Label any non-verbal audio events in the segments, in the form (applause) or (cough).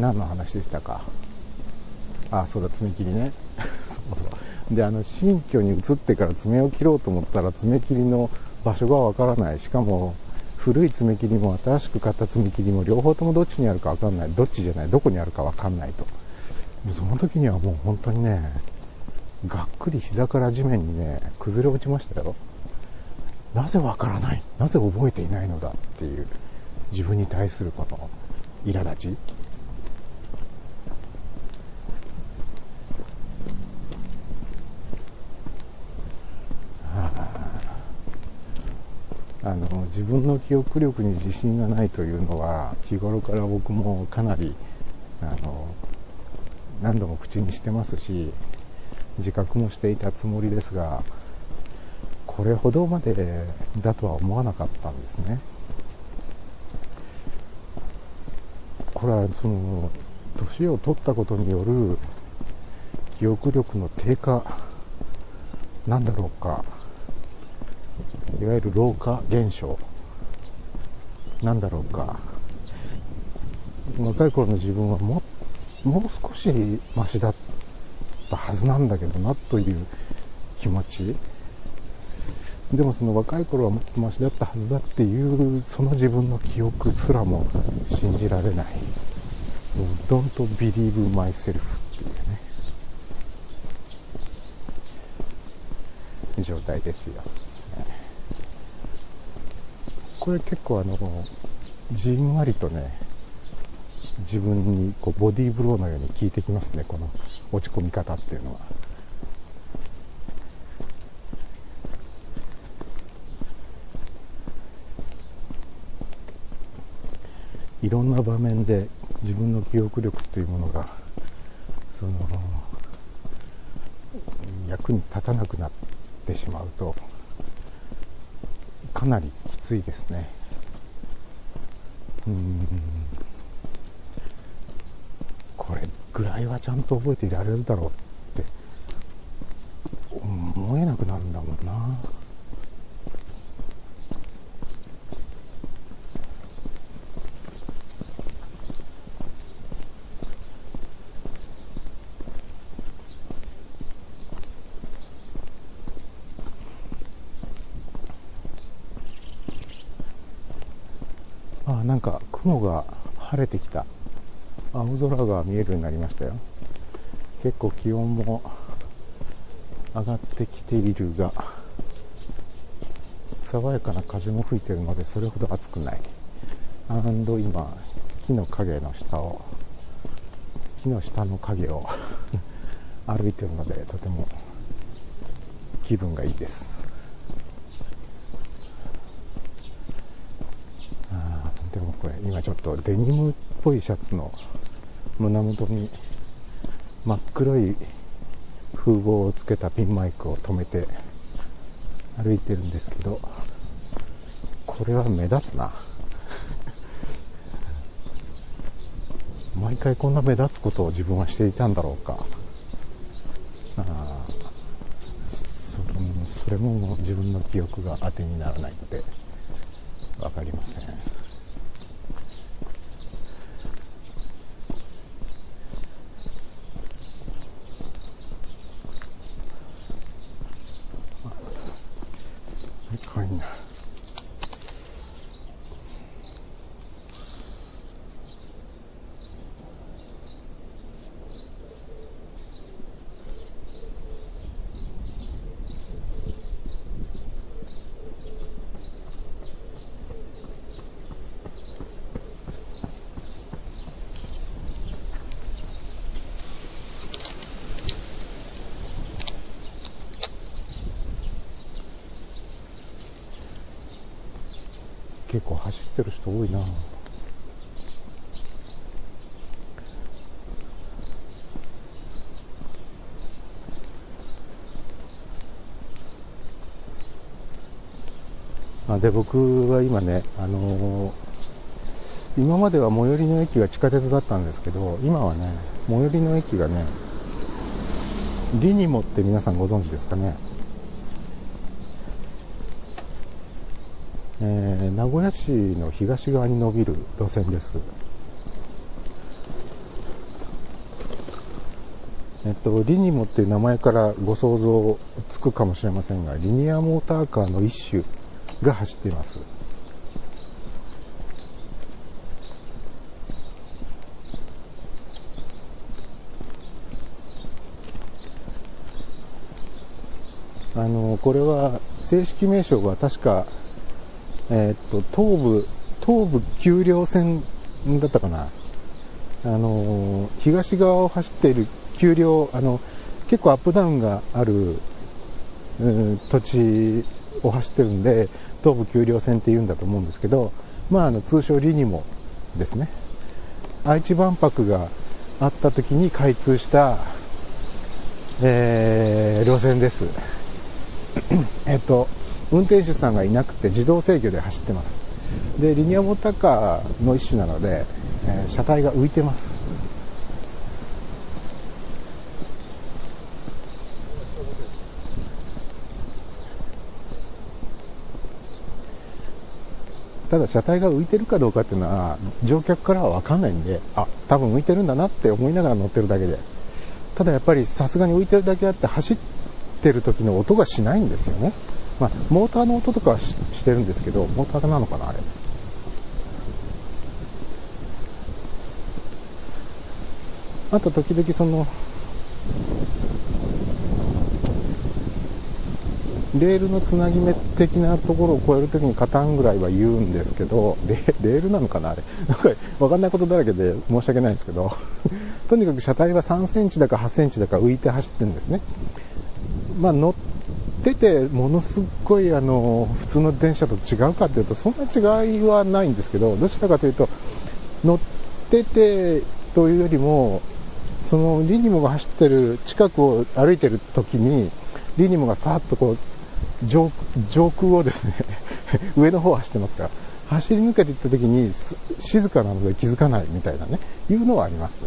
何の話でしたか？あそうだ爪切りね。(laughs) そうそうであの新居に移ってから爪を切ろうと思ったら爪切りの場所がわからない。しかも古い爪切りも新しく買った爪切りも両方ともどっちにあるかわかんない。どっちじゃない？どこにあるかわかんないと。その時にはもう本当にねがっくり膝から地面にね崩れ落ちましたよ。なぜわからない？なぜ覚えていないのだ？っていう自分に対するこの苛立ち。あの自分の記憶力に自信がないというのは日頃から僕もかなりあの何度も口にしてますし自覚もしていたつもりですがこれほどまでだとは思わなかったんですね。これはその年を取ったことによる記憶力の低下なんだろうか。いわゆる老化現象。なんだろうか。若い頃の自分はももう少しマシだったはずなんだけどなという気持ち。でもその若い頃はもっとマシだったはずだっていうその自分の記憶すらも信じられない。う Don't believe myself っていうね。状態ですよ。これ結構あのじんわりとね自分にこうボディーブローのように効いてきますねこの落ち込み方っていうのは。いろんな場面で自分の記憶力というものがその役に立たなくなってしまうとかなりきついですね。うんこれぐらいはちゃんと覚えていられるだろうって思えなくなるんだもんな。あなんか雲が晴れてきた青空が見えるようになりましたよ。結構気温も上がってきているが爽やかな風も吹いているのでそれほど暑くない。アンド今木の影の下を木の下の影を (laughs) 歩いているのでとても気分がいいです。あでもこれ今ちょっとデニムっぽいシャツの胸元に真っ黒い風貌をつけたピンマイクを止めて歩いてるんですけどこれは目立つな。(laughs) 毎回こんな目立つことを自分はしていたんだろうか。あそれもそれも自分の記憶が当てにならないので分かりませんかいな結構走ってる人多いな。あで僕は今ね、あのー、今までは最寄りの駅が地下鉄だったんですけど今はね最寄りの駅がねリニモって皆さんご存知ですかね？えー、名古屋市の東側に伸びる路線ですえっと、リニモっていう名前からご想像つくかもしれませんが、リニアモーターカーの一種が走っています。あの、これは正式名称が確か、えっと、東部、東部丘陵線だったかな。あの、東側を走っている丘陵、あの、結構アップダウンがある、うん、土地を走ってるんで、東部丘陵線って言うんだと思うんですけど、まあ、あの、通称リニモですね。愛知万博があった時に開通した、えー、路線です。(clears throat) えっと、運転手さんがいなくて自動制御で走ってます。で、リニアモーターカーの一種なので、えー、車体が浮いてます。ただ車体が浮いてるかどうかっていうのは乗客からは分かんないんであ多分浮いてるんだなって思いながら乗ってるだけでただやっぱりさすがに浮いてるだけあって走ってる時の音がしないんですよね、まあ、モーターの音とかはしてるんですけどモーターなのかなあれあと時々そのレールのつなぎ目的なところを超えるときにカタンぐらいは言うんですけどレ、レールなのかなあれ。なんかわかんないことだらけで申し訳ないんですけど、とにかく車体は3センチだか8センチだか浮いて走ってるんですね。まあ乗っててものすごいあの普通の電車と違うかというとそんな違いはないんですけど、どちらかというと乗っててというよりもそのリニモが走ってる近くを歩いてる時にリニモがパーッとこう上上空をですね (laughs) 上の方を走ってますから走り抜けていった時に静かなので気づかないみたいなねいうのはあります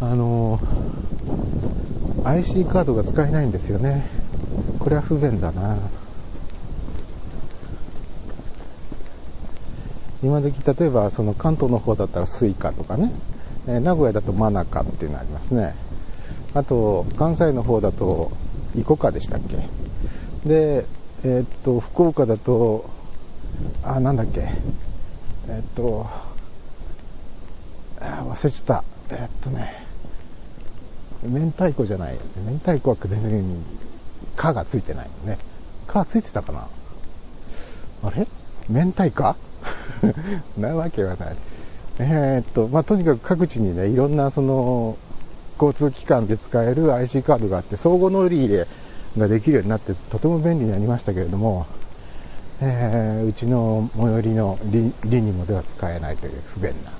あの IC カードが使えないんですよね。これは不便だな。今時例えばその関東の方だったら Suica とかね。え名古屋だと真中っていうのありますね。あと、関西の方だと、イコカでしたっけ。で、えー、っと、福岡だと、あ、なんだっけ。えー、っと、あ忘れちゃった。えー、っとね、明太子じゃない。明太子は全然、かがついてないのね。かついてたかな？あれ？明太か (laughs) なわけはない。えー、っと、まあ、とにかく各地にね、いろんなその、交通機関で使える IC カードがあって、相互乗り入れができるようになって、とても便利になりましたけれども、えー、うちの最寄りのリリニモでは使えないという不便な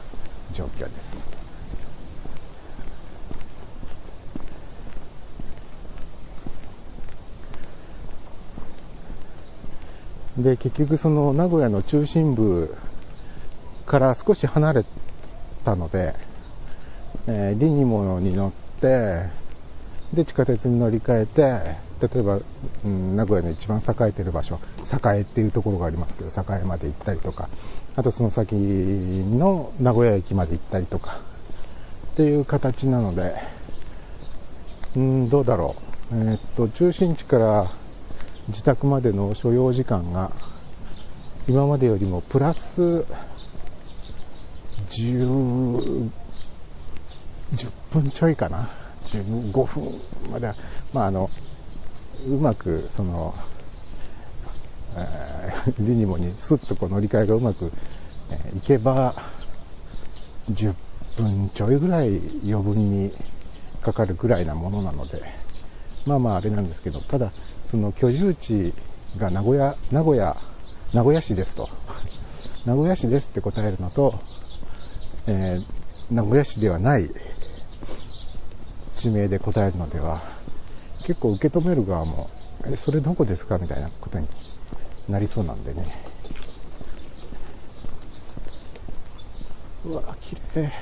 状況です。で、結局その名古屋の中心部から少し離れたので、えー、リニモに乗って、で、地下鉄に乗り換えて、例えば、うん、名古屋の一番栄えてる場所、栄っていうところがありますけど、栄まで行ったりとか、あとその先の名古屋駅まで行ったりとか、っていう形なので、うん、どうだろう。えー、っと、中心地から自宅までの所要時間が、今までよりもプラス10、10分ちょいかな。15分までは、まあ、あの、うまく、その、えー、リニモにスッとこう乗り換えがうまく、えー、いけば、10分ちょいぐらい余分にかかるぐらいなものなので、まあまああれなんですけど、ただ、その居住地が名古屋、名古屋、名古屋市ですと。(laughs) 名古屋市ですって答えるのと、えー、名古屋市ではない地名で答えるのでは、結構受け止める側も、え、それどこですかみたいなことになりそうなんでね。うわ、綺麗。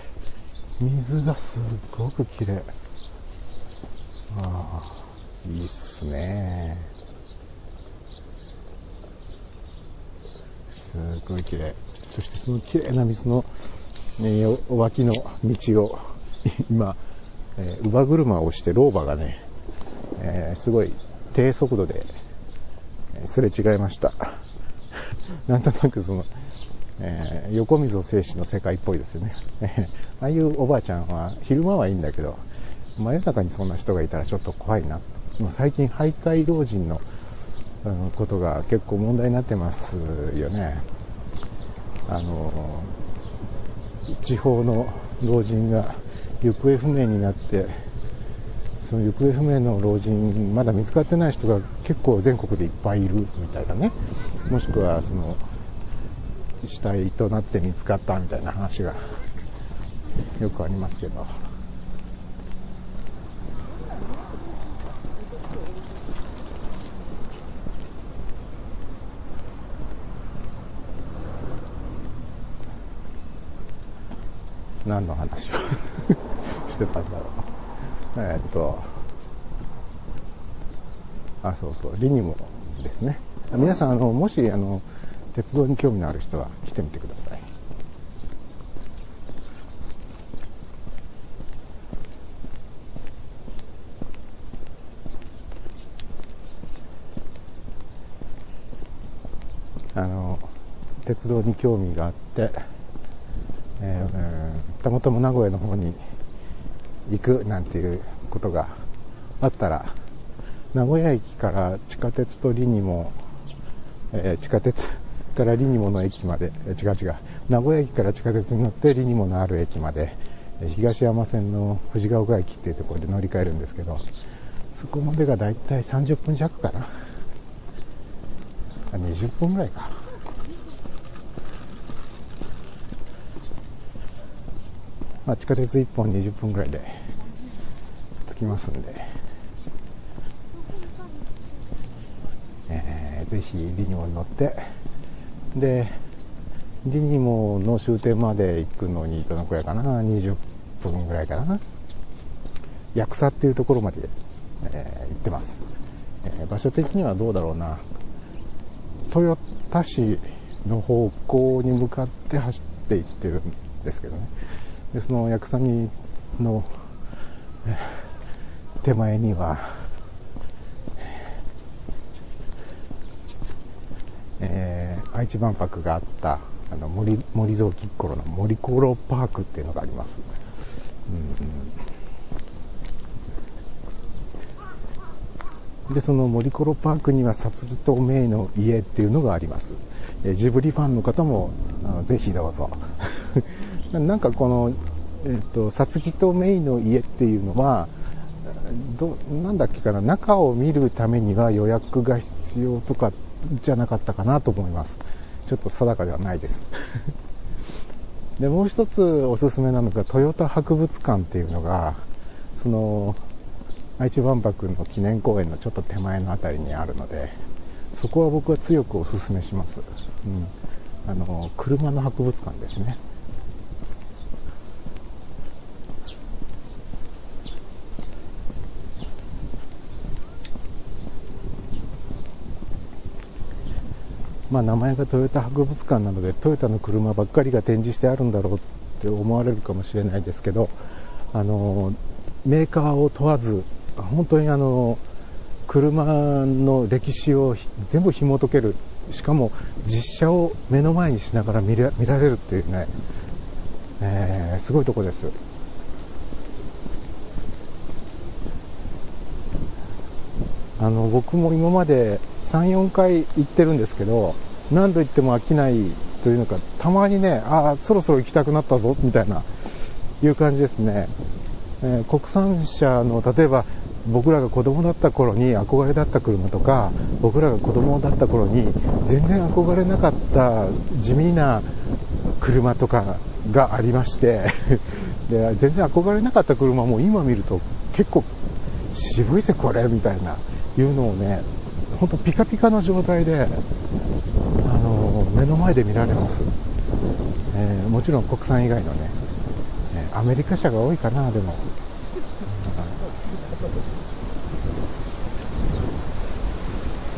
水がすっごく綺麗。ああ、いいっすね。すごい綺麗。そしてその綺麗な水の、ね、脇の道を (laughs) 今、えー、乳母車をして老婆がね、えー、すごい低速度ですれ違いました。(laughs) なんとなくその、えー、横溝静止の世界っぽいですよね。(laughs) ああいうおばあちゃんは昼間はいいんだけど、真夜中にそんな人がいたらちょっと怖いな。もう最近徘徊老人の、ことが結構問題になってますよね。あの、地方の老人が行方不明になって、その行方不明の老人、まだ見つかってない人が結構全国でいっぱいいるみたいなね。もしくは、その、死体となって見つかったみたいな話がよくありますけど。何の話を (laughs) してたんだろう。えー、っと、あ、そうそう、リニモですね。皆さん、あの、もし、あの、鉄道に興味のある人は来てみてください。あの鉄道に興味があって、たまたま名古屋の方に行くなんていうことがあったら名古屋駅から地下鉄とリニモ、えー、地下鉄からリニモの駅まで、違う違う、名古屋駅から地下鉄に乗ってリニモのある駅まで、東山線の藤ヶ丘駅っていうところで乗り換えるんですけど、そこまでがだいたい30分弱かな。20分ぐらいか。まあ、地下鉄1本20分ぐらいで着きますんで、えー、ぜひリニモに乗って、で、リニモの終点まで行くのにどのくらいかな、20分ぐらいかな？八草っていうところまで、えー、行ってます、えー、場所的にはどうだろうな？豊田市の方向に向かって走っていってるんですけどね。で、その八草にの、手前には、えー、愛知万博があったあの森森蔵キッコロの森コロパークっていうのがあります。うん、で、その森コロパークにはさつきとメイの家っていうのがあります。え、ジブリファンの方もぜひどうぞ。(laughs) なんかこの、えっ、ー、と、さつきとメイの家っていうのは、どなんだっけかな、中を見るためには予約が必要とかじゃなかったかなと思います。ちょっと定かではないです。(laughs) で、もう一つおすすめなのが、トヨタ博物館っていうのが、その、愛知万博の記念公園のちょっと手前の辺りにあるので、そこは僕は強くおすすめします。うん。あの、車の博物館ですね。まあ、名前がトヨタ博物館なのでトヨタの車ばっかりが展示してあるんだろうって思われるかもしれないですけどあのメーカーを問わず本当にあの車の歴史を全部紐解けるしかも実写を目の前にしながら見られるっていうね、えー、すごいとこです。あの僕も今まで3、4回行ってるんですけど、何度行っても飽きないというのか、たまにね、ああ、そろそろ行きたくなったぞ、みたいな、いう感じですね。えー、国産車の、例えば、僕らが子供だった頃に憧れだった車とか、僕らが子供だった頃に全然憧れなかった地味な車とかがありまして (laughs) で、全然憧れなかった車も今見ると結構渋いぜこれみたいな、いうのをね、本当ピカピカの状態で、あの目の前で見られます、えー、もちろん国産以外のね、えアメリカ車が多いかなでも、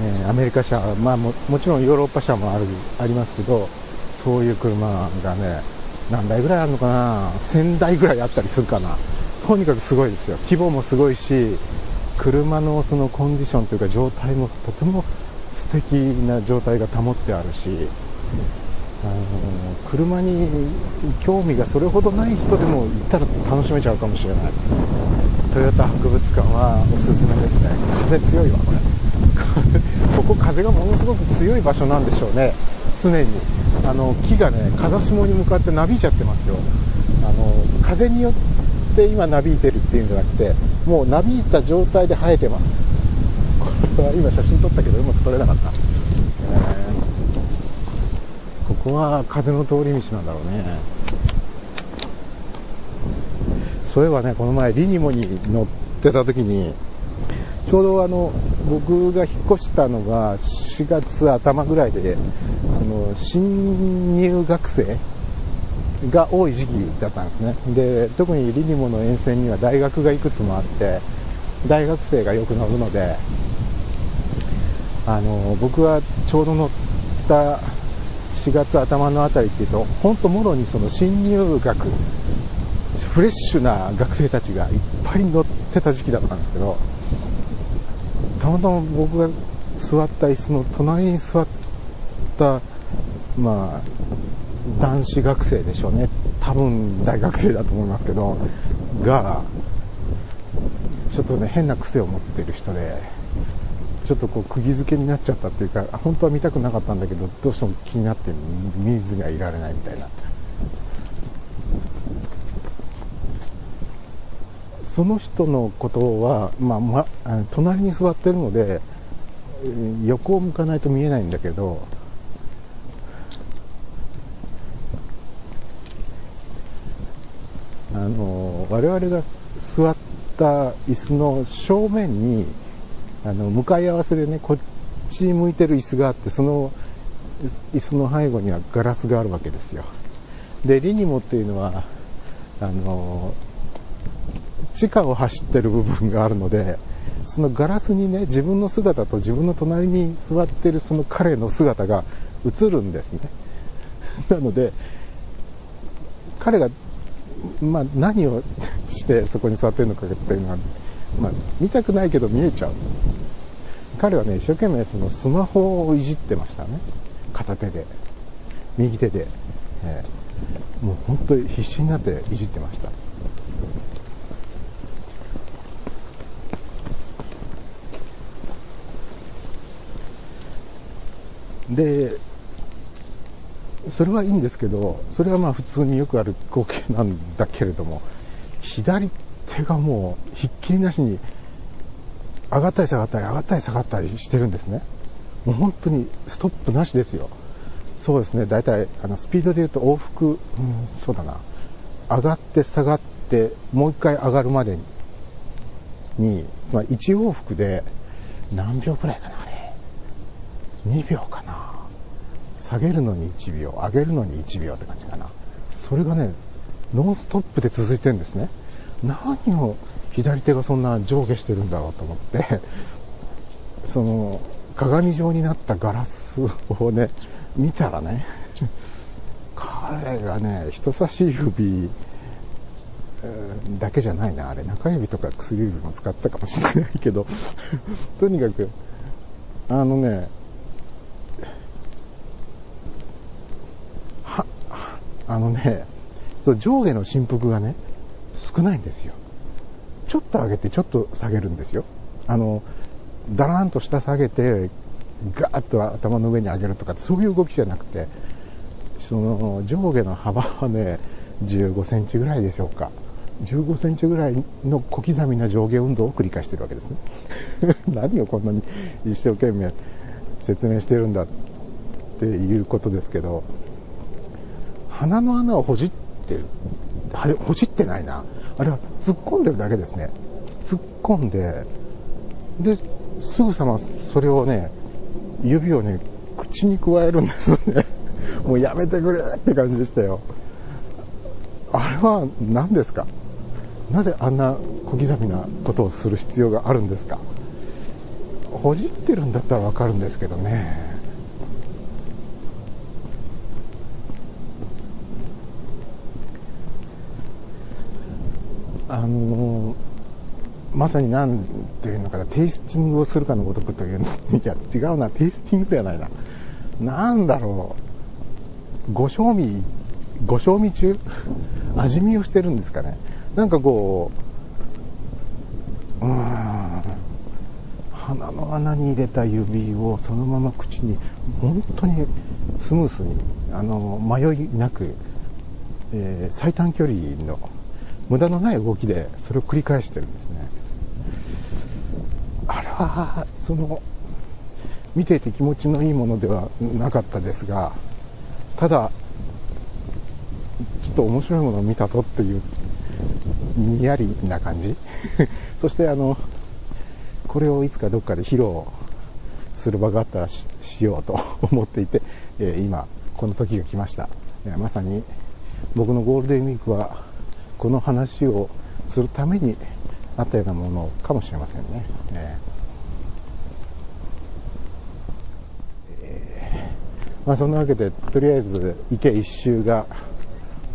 えー、アメリカ車、まあも、もちろんヨーロッパ車もあるありますけどそういう車がね、何台ぐらいあるのかな、1000台ぐらいあったりするかな。とにかくすごいですよ。規模もすごいし、車のそのコンディションというか状態もとても素敵な状態が保ってあるし、あの車に興味がそれほどない人でも行ったら楽しめちゃうかもしれない。トヨタ博物館はおすすめですね。風強いわこれ。(laughs) ここ風がものすごく強い場所なんでしょうね。常に。あの木がね風下に向かってなびいちゃってますよ。あの風によって今なびいてるっていうんじゃなくてもうなびいた状態で生えてます。これは今写真撮ったけどうまく撮れなかった、えーここは風の通り道なんだろうね。そういえばねこの前リニモに乗ってた時にちょうどあの僕が引っ越したのが4月頭ぐらいであの新入学生が多い時期だったんですね。で特にリニモの沿線には大学がいくつもあって大学生がよく乗るのであの僕はちょうど乗った4月頭のあたりっていうと、本当もろにその新入学、フレッシュな学生たちがいっぱい乗ってた時期だったんですけど、たまたま僕が座った椅子の隣に座った、まあ、男子学生でしょうね。多分大学生だと思いますけど、が、ちょっとね、変な癖を持ってる人で、ちょっとこう釘付けになっちゃったっていうか本当は見たくなかったんだけどどうしても気になって見ずにはいられないみたいなその人のことは、まあま、隣に座ってるので横を向かないと見えないんだけどあの我々が座った椅子の正面にあの向かい合わせでねこっち向いてる椅子があってその椅子の背後にはガラスがあるわけですよ。でリニモっていうのはあの地下を走ってる部分があるのでそのガラスにね自分の姿と自分の隣に座ってるその彼の姿が映るんですね。なので彼が、まあ、何をしてそこに座ってるのかっていうのはまあ、見たくないけど見えちゃう。彼はね、一生懸命そのスマホをいじってましたね。片手で。右手で。えー、もう本当に必死になっていじってました。で、それはいいんですけど、それはまあ普通によくある光景なんだけれども、左手がもうひっきりなしに上がったり下がったり上がったり下がったりしてるんですね。もう本当にストップなしですよ。そうですね。大体あのスピードで言うと往復、うん、そうだな。上がって下がってもう一回上がるまでに、まあ、1往復で何秒くらいかなあれ。2秒かな。下げるのに1秒上げるのに1秒って感じかな。それがねノンストップで続いてるんですね。何を左手がそんな上下してるんだろうと思ってその鏡状になったガラスをね見たらね彼がね人差し指だけじゃないな。あれ中指とか薬指も使ってたかもしれないけどとにかくあのねあのねそう上下の振幅がね少ないんですよ。ちょっと上げてちょっと下げるんですよ。あの、だらんと下下げて、ガーッと頭の上に上げるとか、そういう動きじゃなくて、その上下の幅はね、15センチぐらいでしょうか。15センチぐらいの小刻みな上下運動を繰り返してるわけですね。(laughs) 何をこんなに一生懸命説明してるんだっていうことですけど、鼻の穴をほじってる。ほじってないな。あれは突っ込んでるだけですね。突っ込んで、で、すぐさまそれをね、指をね、口に加えるんですね。(laughs) もうやめてくれって感じでしたよ。あれは何ですか？なぜあんな小刻みなことをする必要があるんですか？ほじってるんだったらわかるんですけどね。あのまさになんていうのかな、テイスティングをするかのごとくというの、いや、違うな、テイスティングではないな。なんだろう、ご賞味、ご賞味中？(laughs) 味見をしてるんですかね。なんかこう、うーん、鼻の穴に入れた指をそのまま口に、本当にスムースに、あの、迷いなく、えー、最短距離の無駄のない動きでそれを繰り返してるんですね。あれは、その、見ていて気持ちのいいものではなかったですが、ただ、ちょっと面白いものを見たぞっていう、にやりな感じ。(laughs) そしてあの、これをいつかどっかで披露する場があったらしようと (laughs) 思っていて、えー、今、この時が来ました。えまさに僕のゴールデンウィークはこの話をするためにあったようなものかもしれませんね。えー、まあ、そんなわけで、とりあえず池一周が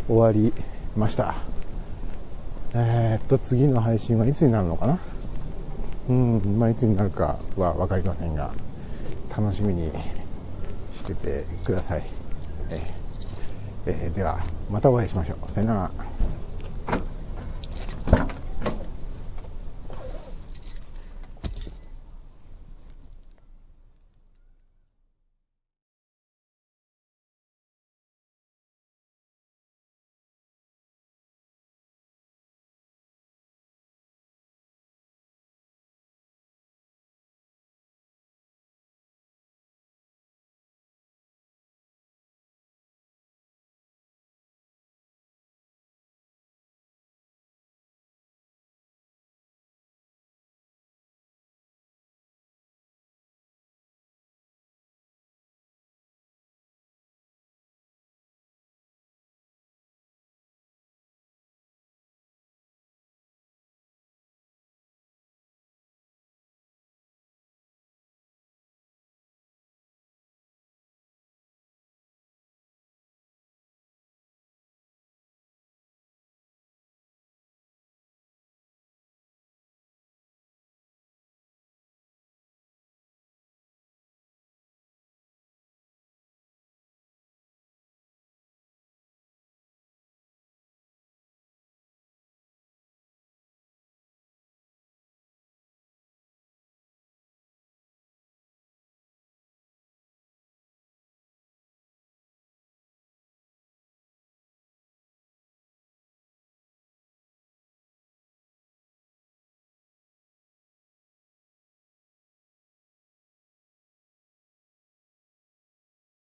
終わりました。えー、っと、次の配信はいつになるのかな？うん、まあ、いつになるかは分かりませんが、楽しみにしててください。えーえー、では、またお会いしましょう。さよなら。